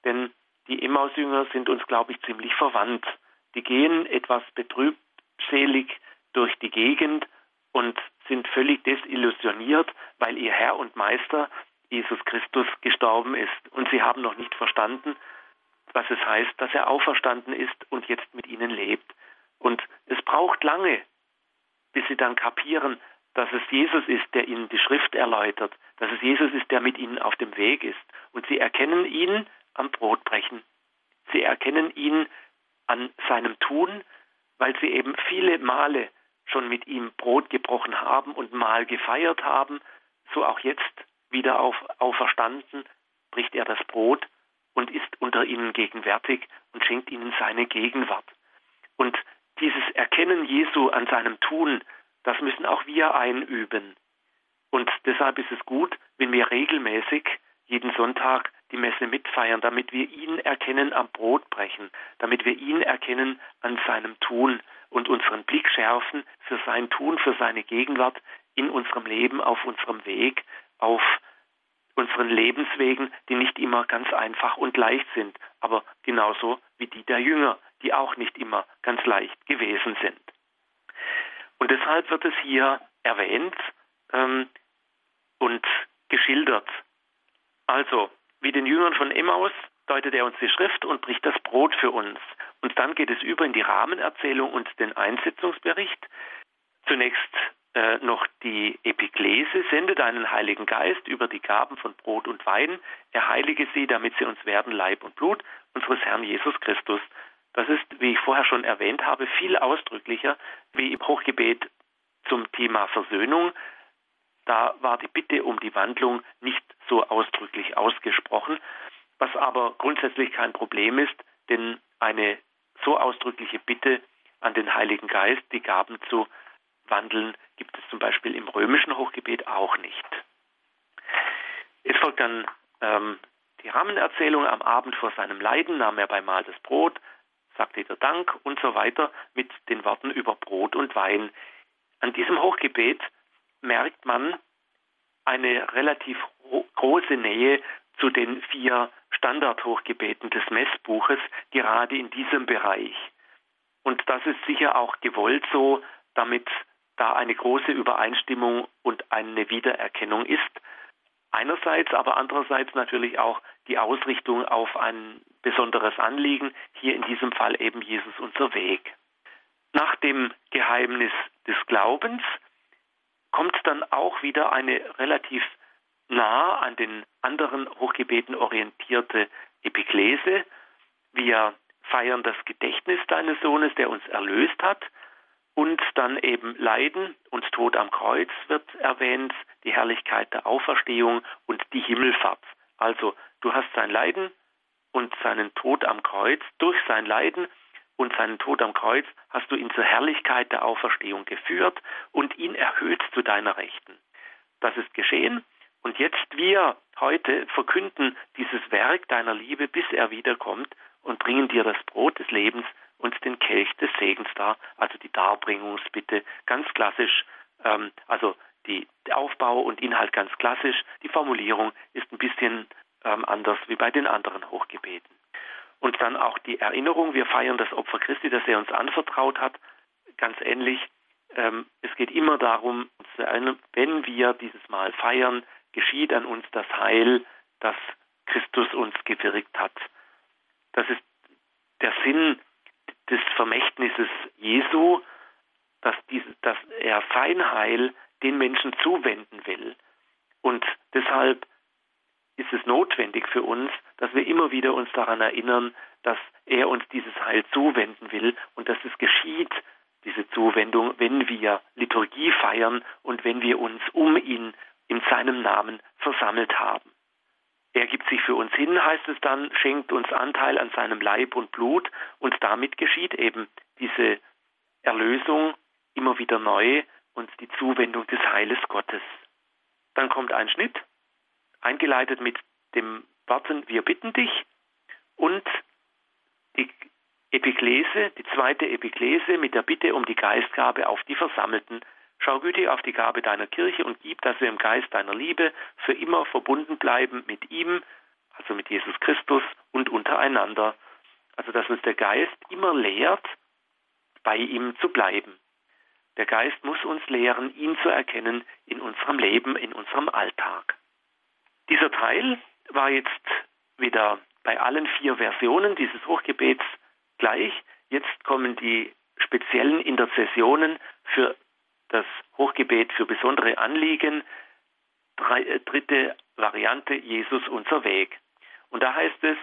denn die Emmaus-Jünger sind uns, glaube ich, ziemlich verwandt. Die gehen etwas betrübselig durch die Gegend und sind völlig desillusioniert, weil ihr Herr und Meister Jesus Christus gestorben ist. Und sie haben noch nicht verstanden, was es heißt, dass er auferstanden ist und jetzt mit ihnen lebt. Und es braucht lange, bis sie dann kapieren, dass es Jesus ist, der ihnen die Schrift erläutert, dass es Jesus ist, der mit ihnen auf dem Weg ist. Und sie erkennen ihn am Brotbrechen. Sie erkennen ihn an seinem Tun, weil sie eben viele Male schon mit ihm Brot gebrochen haben und Mahl gefeiert haben, so auch jetzt wieder auf, auferstanden, bricht er das Brot und ist unter ihnen gegenwärtig und schenkt ihnen seine Gegenwart. Und dieses Erkennen Jesu an seinem Tun, das müssen auch wir einüben. Und deshalb ist es gut, wenn wir regelmäßig jeden Sonntag die Messe mitfeiern, damit wir ihn erkennen am Brotbrechen, damit wir ihn erkennen an seinem Tun und unseren Blick schärfen für sein Tun, für seine Gegenwart in unserem Leben, auf unserem Weg, auf unseren Lebenswegen, die nicht immer ganz einfach und leicht sind, aber genauso wie die der Jünger, die auch nicht immer ganz leicht gewesen sind. Und deshalb wird es hier erwähnt ähm, und geschildert. Also, wie den Jüngern von Emmaus deutet er uns die Schrift und bricht das Brot für uns. Und dann geht es über in die Rahmenerzählung und den Einsetzungsbericht. Zunächst äh, noch die Epiklese, sende deinen Heiligen Geist über die Gaben von Brot und Wein, er heilige sie, damit sie uns werden Leib und Blut unseres Herrn Jesus Christus. Das ist, wie ich vorher schon erwähnt habe, viel ausdrücklicher wie im Hochgebet zum Thema Versöhnung. Da war die Bitte um die Wandlung nicht so ausdrücklich ausgesprochen, was aber grundsätzlich kein Problem ist, denn eine so ausdrückliche Bitte an den Heiligen Geist, die Gaben zu wandeln, gibt es zum Beispiel im römischen Hochgebet auch nicht. Es folgt dann ähm, die Rahmenerzählung. Am Abend vor seinem Leiden nahm er beim Mahl das Brot, sagte der Dank und so weiter mit den Worten über Brot und Wein. An diesem Hochgebet merkt man eine relativ große Nähe zu den vier Standardhochgebeten des Messbuches, gerade in diesem Bereich. Und das ist sicher auch gewollt so, damit da eine große Übereinstimmung und eine Wiedererkennung ist. Einerseits, aber andererseits natürlich auch die Ausrichtung auf ein besonderes Anliegen, hier in diesem Fall eben Jesus unser Weg. Nach dem Geheimnis des Glaubens kommt dann auch wieder eine relativ nah an den anderen Hochgebeten orientierte Epiklese. Wir feiern das Gedächtnis deines Sohnes, der uns erlöst hat. Und dann eben Leiden und Tod am Kreuz wird erwähnt, die Herrlichkeit der Auferstehung und die Himmelfahrt. Also du hast sein Leiden und seinen Tod am Kreuz. Durch sein Leiden und seinen Tod am Kreuz hast du ihn zur Herrlichkeit der Auferstehung geführt und ihn erhöht zu deiner Rechten. Das ist geschehen und jetzt wir heute verkünden dieses Werk deiner Liebe, bis er wiederkommt und bringen dir das Brot des Lebens und den Kelch des Segens dar, also die Darbringungsbitte, ganz klassisch, ähm, also die Aufbau und Inhalt ganz klassisch, die Formulierung ist ein bisschen ähm, anders wie bei den anderen Hochgebeten. Und dann auch die Erinnerung, wir feiern das Opfer Christi, das er uns anvertraut hat, ganz ähnlich. Ähm, es geht immer darum, wenn wir dieses Mal feiern, geschieht an uns das Heil, das Christus uns gewirkt hat. Das ist der Sinn des Vermächtnisses Jesu, dass, diese, dass er sein Heil den Menschen zuwenden will. Und deshalb ist es notwendig für uns, dass wir immer wieder uns daran erinnern, dass er uns dieses Heil zuwenden will und dass es geschieht, diese Zuwendung, wenn wir Liturgie feiern und wenn wir uns um ihn in seinem Namen versammelt haben. Er gibt sich für uns hin, heißt es dann, schenkt uns Anteil an seinem Leib und Blut und damit geschieht eben diese Erlösung immer wieder neu und die Zuwendung des Heiles Gottes. Dann kommt ein Schnitt, eingeleitet mit dem Worten Wir bitten dich und die Epiklese, die zweite Epiklese mit der Bitte um die Geistgabe auf die Versammelten. Schau gütig auf die Gabe deiner Kirche und gib, dass wir im Geist deiner Liebe für immer verbunden bleiben mit ihm, also mit Jesus Christus und untereinander. Also dass uns der Geist immer lehrt, bei ihm zu bleiben. Der Geist muss uns lehren, ihn zu erkennen in unserem Leben, in unserem Alltag. Dieser Teil war jetzt wieder bei allen vier Versionen dieses Hochgebets gleich. Jetzt kommen die speziellen Interzessionen für das Hochgebet für besondere Anliegen. Äh, dritte Variante, Jesus unser Weg. Und da heißt es,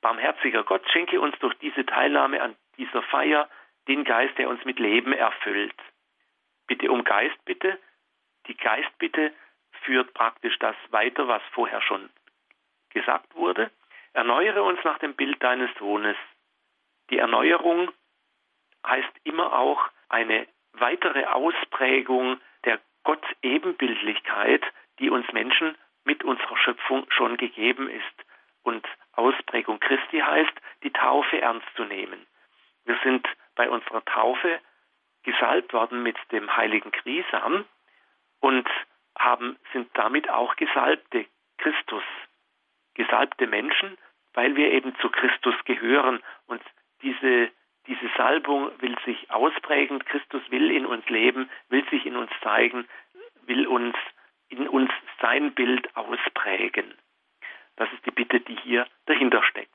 barmherziger Gott, schenke uns durch diese Teilnahme an dieser Feier den Geist, der uns mit Leben erfüllt. Bitte um Geist, bitte. Die Geistbitte führt praktisch das weiter, was vorher schon gesagt wurde. Erneuere uns nach dem Bild deines Sohnes. Die Erneuerung heißt immer auch eine weitere Ausprägung der Gott-Ebenbildlichkeit, die uns Menschen mit unserer Schöpfung schon gegeben ist. Und Ausprägung Christi heißt, die Taufe ernst zu nehmen. Wir sind bei unserer Taufe gesalbt worden mit dem heiligen Grisam und haben, sind damit auch gesalbte Christus, gesalbte Menschen, weil wir eben zu Christus gehören und diese, diese Salbung will sich ausprägen, Christus will in uns leben, will sich in uns zeigen, will uns in uns sein Bild ausprägen. Das ist die Bitte, die hier dahinter steckt.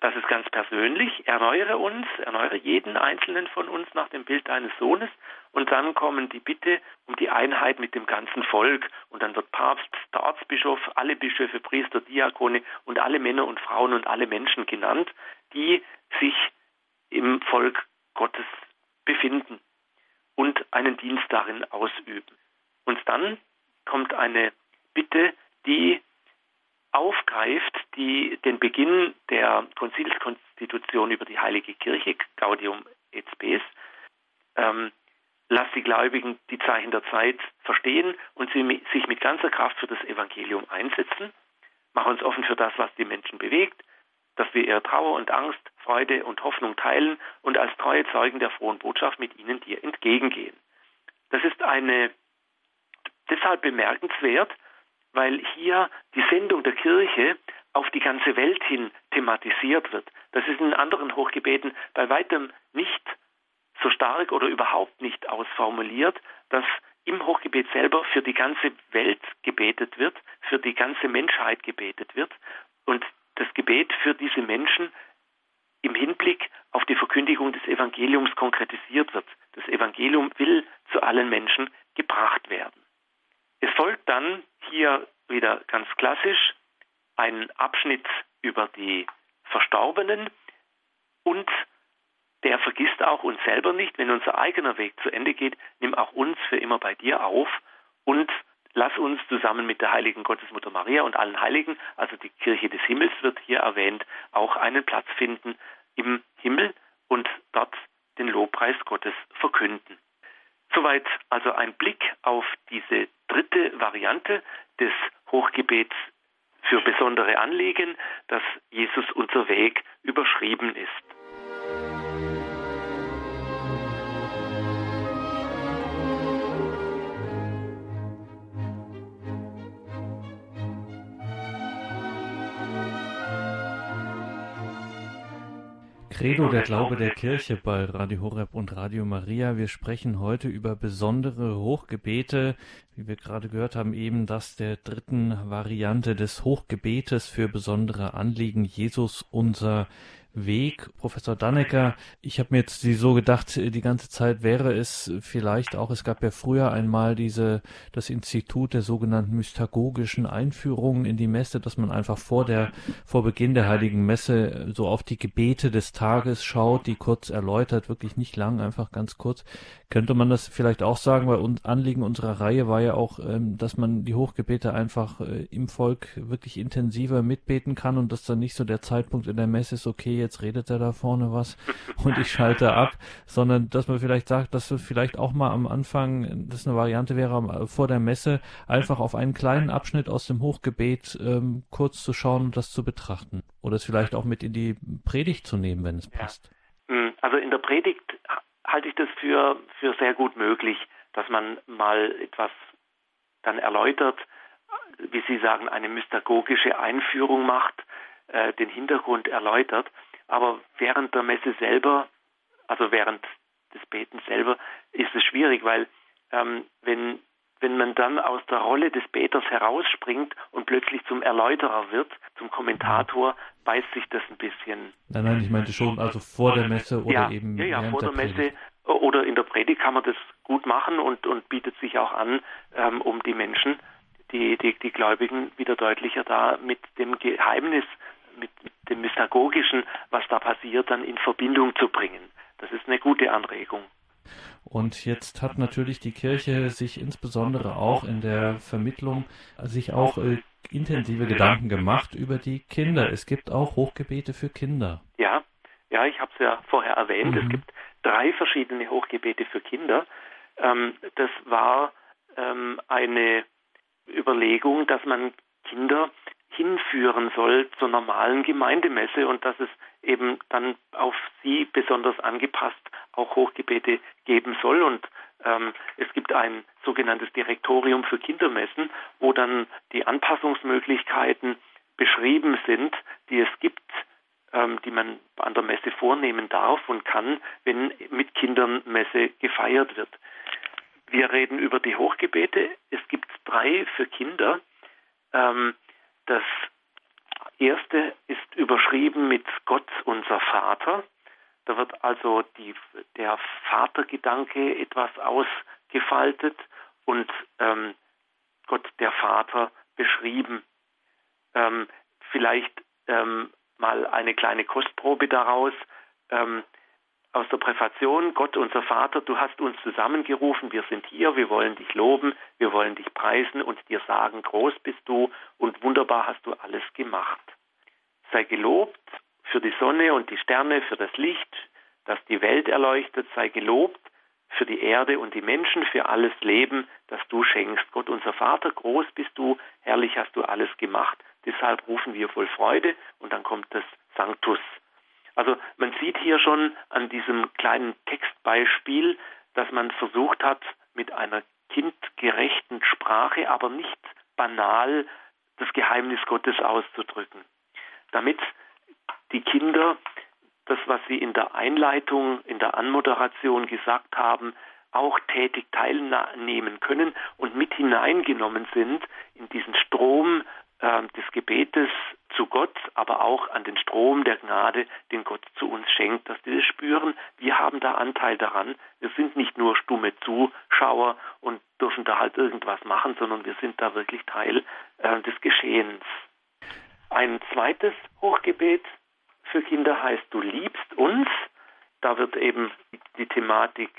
Das ist ganz persönlich. Erneuere uns, erneuere jeden einzelnen von uns nach dem Bild deines Sohnes. Und dann kommen die Bitte um die Einheit mit dem ganzen Volk. Und dann wird Papst, der Ortsbischof, alle Bischöfe, Priester, Diakone und alle Männer und Frauen und alle Menschen genannt, die sich im Volk Gottes befinden und einen Dienst darin ausüben. Und dann kommt eine Bitte, die aufgreift, die den Beginn der Konzilskonstitution über die Heilige Kirche, Gaudium et Spes, ähm, lass die Gläubigen die Zeichen der Zeit verstehen und sie sich mit ganzer Kraft für das Evangelium einsetzen. Mach uns offen für das, was die Menschen bewegt, dass wir ihre Trauer und Angst, Freude und Hoffnung teilen und als treue Zeugen der frohen Botschaft mit ihnen dir entgegengehen. Das ist eine deshalb bemerkenswert, weil hier die Sendung der Kirche auf die ganze Welt hin thematisiert wird. Das ist in anderen Hochgebeten bei weitem nicht so stark oder überhaupt nicht ausformuliert, dass im Hochgebet selber für die ganze Welt gebetet wird, für die ganze Menschheit gebetet wird und das Gebet für diese Menschen im Hinblick auf die Verkündigung des Evangeliums konkretisiert wird. Das Evangelium will zu allen Menschen gebracht werden. Es folgt dann hier wieder ganz klassisch ein Abschnitt über die Verstorbenen und der vergisst auch uns selber nicht, wenn unser eigener Weg zu Ende geht, nimm auch uns für immer bei dir auf und lass uns zusammen mit der heiligen Gottesmutter Maria und allen Heiligen, also die Kirche des Himmels wird hier erwähnt, auch einen Platz finden im Himmel und dort den Lobpreis Gottes verkünden. Soweit also ein Blick auf diese dritte Variante des Hochgebets für besondere Anliegen, dass Jesus unser Weg überschrieben ist. Credo, der Glaube der Kirche bei Radio Horeb und Radio Maria. Wir sprechen heute über besondere Hochgebete, wie wir gerade gehört haben, eben das der dritten Variante des Hochgebetes für besondere Anliegen. Jesus, unser Weg. Professor Dannecker, ich habe mir jetzt so gedacht, die ganze Zeit wäre es vielleicht auch, es gab ja früher einmal diese, das Institut der sogenannten mystagogischen Einführungen in die Messe, dass man einfach vor der, vor Beginn der Heiligen Messe so auf die Gebete des Tages schaut, die kurz erläutert, wirklich nicht lang, einfach ganz kurz. Könnte man das vielleicht auch sagen, weil uns Anliegen unserer Reihe war ja auch, ähm, dass man die Hochgebete einfach äh, im Volk wirklich intensiver mitbeten kann und dass dann nicht so der Zeitpunkt in der Messe ist, okay, jetzt redet er da vorne was und ich schalte ab, sondern dass man vielleicht sagt, dass es vielleicht auch mal am Anfang, das eine Variante wäre, vor der Messe einfach auf einen kleinen Abschnitt aus dem Hochgebet ähm, kurz zu schauen und das zu betrachten. Oder es vielleicht auch mit in die Predigt zu nehmen, wenn es passt. Hm, also in der Predigt halte ich das für, für sehr gut möglich, dass man mal etwas dann erläutert, wie Sie sagen, eine mystagogische Einführung macht, äh, den Hintergrund erläutert. Aber während der Messe selber, also während des Betens selber, ist es schwierig, weil ähm, wenn, wenn man dann aus der Rolle des Beters herausspringt und plötzlich zum Erläuterer wird, zum Kommentator, beißt sich das ein bisschen. Nein, nein, ich meinte schon, also vor der Messe oder ja, eben. Ja, ja, vor der, der Messe oder in der Predigt kann man das gut machen und, und bietet sich auch an, ähm, um die Menschen, die, die, die Gläubigen wieder deutlicher da mit dem Geheimnis mit dem Mystagogischen, was da passiert, dann in Verbindung zu bringen. Das ist eine gute Anregung. Und jetzt hat natürlich die Kirche sich insbesondere auch in der Vermittlung sich auch äh, intensive Gedanken gemacht über die Kinder. Es gibt auch Hochgebete für Kinder. Ja, ja, ich habe es ja vorher erwähnt. Mhm. Es gibt drei verschiedene Hochgebete für Kinder. Ähm, das war ähm, eine Überlegung, dass man Kinder hinführen soll zur normalen Gemeindemesse und dass es eben dann auf sie besonders angepasst auch Hochgebete geben soll. Und ähm, es gibt ein sogenanntes Direktorium für Kindermessen, wo dann die Anpassungsmöglichkeiten beschrieben sind, die es gibt, ähm, die man an der Messe vornehmen darf und kann, wenn mit Kindern Messe gefeiert wird. Wir reden über die Hochgebete. Es gibt drei für Kinder. Ähm, das erste ist überschrieben mit Gott unser Vater. Da wird also die, der Vatergedanke etwas ausgefaltet und ähm, Gott der Vater beschrieben. Ähm, vielleicht ähm, mal eine kleine Kostprobe daraus. Ähm, aus der Präfation, Gott unser Vater, du hast uns zusammengerufen, wir sind hier, wir wollen dich loben, wir wollen dich preisen und dir sagen, groß bist du und wunderbar hast du alles gemacht. Sei gelobt für die Sonne und die Sterne, für das Licht, das die Welt erleuchtet, sei gelobt für die Erde und die Menschen, für alles Leben, das du schenkst. Gott unser Vater, groß bist du, herrlich hast du alles gemacht, deshalb rufen wir voll Freude und dann kommt das Sanctus. Also man sieht hier schon an diesem kleinen Textbeispiel, dass man versucht hat, mit einer kindgerechten Sprache, aber nicht banal das Geheimnis Gottes auszudrücken. Damit die Kinder das, was sie in der Einleitung, in der Anmoderation gesagt haben, auch tätig teilnehmen können und mit hineingenommen sind in diesen Strom äh, des Gebetes zu Gott, aber auch an den Strom der Gnade, den Gott zu uns schenkt, dass die das spüren, wir haben da Anteil daran. Wir sind nicht nur stumme Zuschauer und dürfen da halt irgendwas machen, sondern wir sind da wirklich Teil äh, des Geschehens. Ein zweites Hochgebet für Kinder heißt Du liebst uns. Da wird eben die Thematik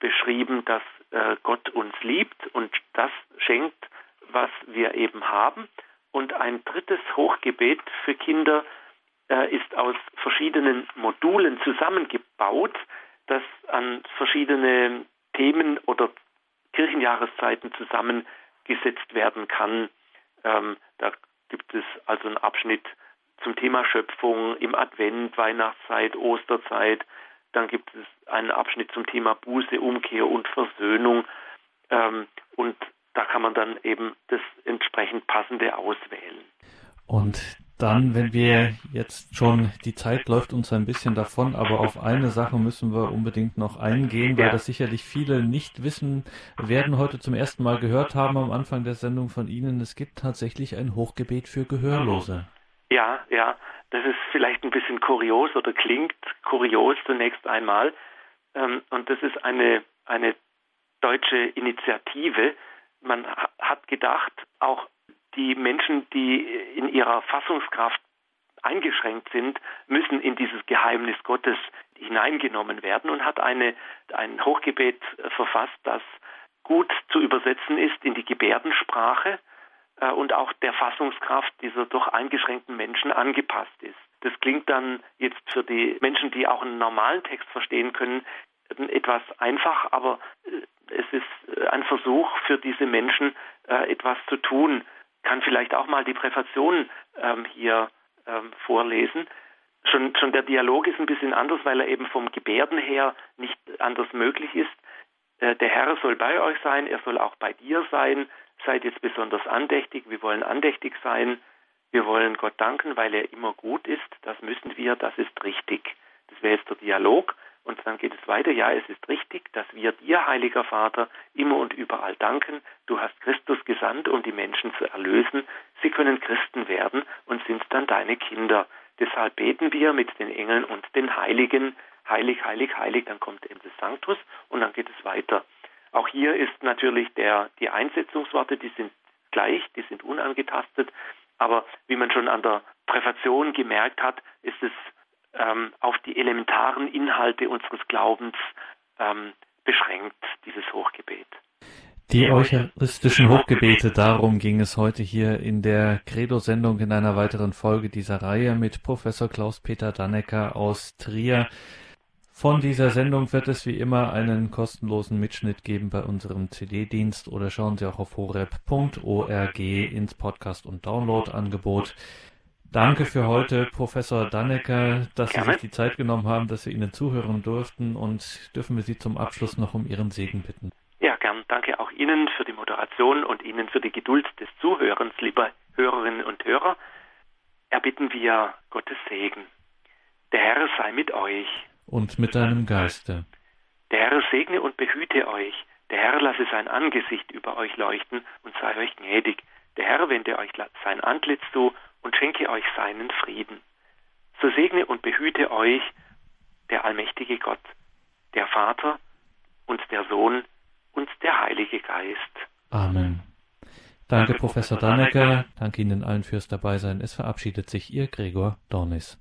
beschrieben, dass äh, Gott uns liebt und das schenkt, was wir eben haben. Und ein drittes Hochgebet für Kinder äh, ist aus verschiedenen Modulen zusammengebaut, das an verschiedene Themen oder Kirchenjahreszeiten zusammengesetzt werden kann. Ähm, da gibt es also einen Abschnitt zum Thema Schöpfung im Advent, Weihnachtszeit, Osterzeit. Dann gibt es einen Abschnitt zum Thema Buße, Umkehr und Versöhnung. Ähm, und da kann man dann eben das entsprechend passende auswählen. Und dann, wenn wir jetzt schon, die Zeit läuft uns ein bisschen davon, aber auf eine Sache müssen wir unbedingt noch eingehen, weil das sicherlich viele nicht wissen werden, heute zum ersten Mal gehört haben am Anfang der Sendung von Ihnen. Es gibt tatsächlich ein Hochgebet für Gehörlose. Ja, ja, das ist vielleicht ein bisschen kurios oder klingt kurios zunächst einmal. Ähm, und das ist eine, eine deutsche Initiative. Man hat gedacht, auch die Menschen, die in ihrer Fassungskraft eingeschränkt sind, müssen in dieses Geheimnis Gottes hineingenommen werden und hat eine, ein Hochgebet verfasst, das gut zu übersetzen ist in die Gebärdensprache äh, und auch der Fassungskraft dieser doch eingeschränkten Menschen angepasst ist. Das klingt dann jetzt für die Menschen, die auch einen normalen Text verstehen können, etwas einfach, aber äh, es ist ein Versuch für diese Menschen, äh, etwas zu tun, kann vielleicht auch mal die Präfation ähm, hier ähm, vorlesen. Schon, schon der Dialog ist ein bisschen anders, weil er eben vom Gebärden her nicht anders möglich ist. Äh, der Herr soll bei euch sein, er soll auch bei dir sein. Seid jetzt besonders andächtig. Wir wollen andächtig sein. Wir wollen Gott danken, weil er immer gut ist. Das müssen wir, das ist richtig. Das wäre jetzt der Dialog. Und dann geht es weiter. Ja, es ist richtig, dass wir dir, heiliger Vater, immer und überall danken. Du hast Christus gesandt, um die Menschen zu erlösen. Sie können Christen werden und sind dann deine Kinder. Deshalb beten wir mit den Engeln und den Heiligen. Heilig, heilig, heilig. Dann kommt eben das Sanctus und dann geht es weiter. Auch hier ist natürlich der, die Einsetzungsworte, die sind gleich, die sind unangetastet. Aber wie man schon an der Präfation gemerkt hat, ist es ähm, auf die elementaren Inhalte unseres Glaubens ähm, beschränkt, dieses Hochgebet. Die eucharistischen Hochgebete, darum ging es heute hier in der Credo-Sendung in einer weiteren Folge dieser Reihe mit Professor Klaus-Peter Dannecker aus Trier. Von dieser Sendung wird es wie immer einen kostenlosen Mitschnitt geben bei unserem CD-Dienst oder schauen Sie auch auf horeb.org ins Podcast- und Download-Angebot. Danke für heute, Professor Dannecker, dass Gerne. Sie sich die Zeit genommen haben, dass wir Ihnen zuhören durften und dürfen wir Sie zum Abschluss noch um Ihren Segen bitten. Ja, gern. Danke auch Ihnen für die Moderation und Ihnen für die Geduld des Zuhörens, liebe Hörerinnen und Hörer. Erbitten wir Gottes Segen. Der Herr sei mit euch. Und mit deinem Geiste. Der Herr segne und behüte euch. Der Herr lasse sein Angesicht über euch leuchten und sei euch gnädig. Der Herr wende euch sein Antlitz zu und schenke euch seinen Frieden. So segne und behüte euch der allmächtige Gott, der Vater und der Sohn und der Heilige Geist. Amen. Danke, Professor Dannecker. Danke Ihnen allen fürs Dabeisein. Es verabschiedet sich Ihr Gregor Dornis.